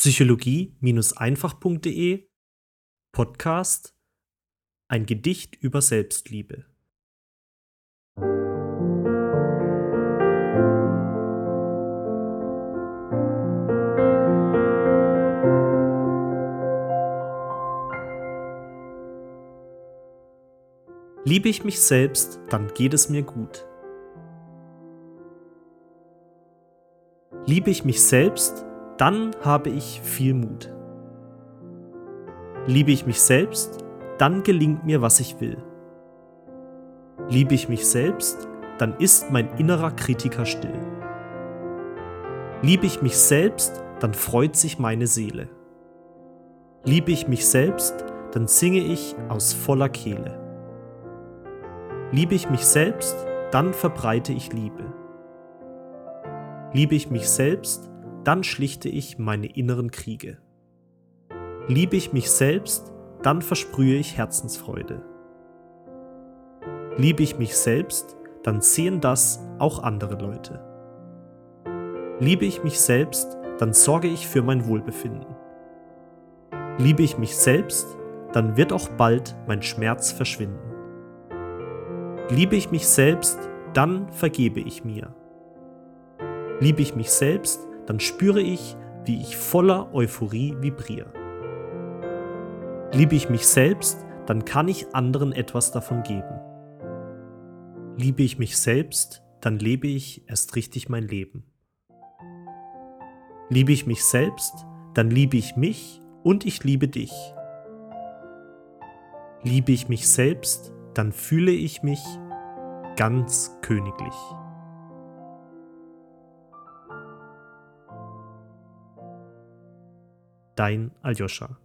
Psychologie-einfach.de Podcast Ein Gedicht über Selbstliebe. Liebe ich mich selbst, dann geht es mir gut. Liebe ich mich selbst, dann habe ich viel Mut. Liebe ich mich selbst, dann gelingt mir, was ich will. Liebe ich mich selbst, dann ist mein innerer Kritiker still. Liebe ich mich selbst, dann freut sich meine Seele. Liebe ich mich selbst, dann singe ich aus voller Kehle. Liebe ich mich selbst, dann verbreite ich Liebe. Liebe ich mich selbst, dann schlichte ich meine inneren Kriege. Liebe ich mich selbst, dann versprühe ich Herzensfreude. Liebe ich mich selbst, dann sehen das auch andere Leute. Liebe ich mich selbst, dann sorge ich für mein Wohlbefinden. Liebe ich mich selbst, dann wird auch bald mein Schmerz verschwinden. Liebe ich mich selbst, dann vergebe ich mir. Liebe ich mich selbst, dann spüre ich, wie ich voller Euphorie vibriere. Liebe ich mich selbst, dann kann ich anderen etwas davon geben. Liebe ich mich selbst, dann lebe ich erst richtig mein Leben. Liebe ich mich selbst, dann liebe ich mich und ich liebe dich. Liebe ich mich selbst, dann fühle ich mich ganz königlich. Dein Aljoscha.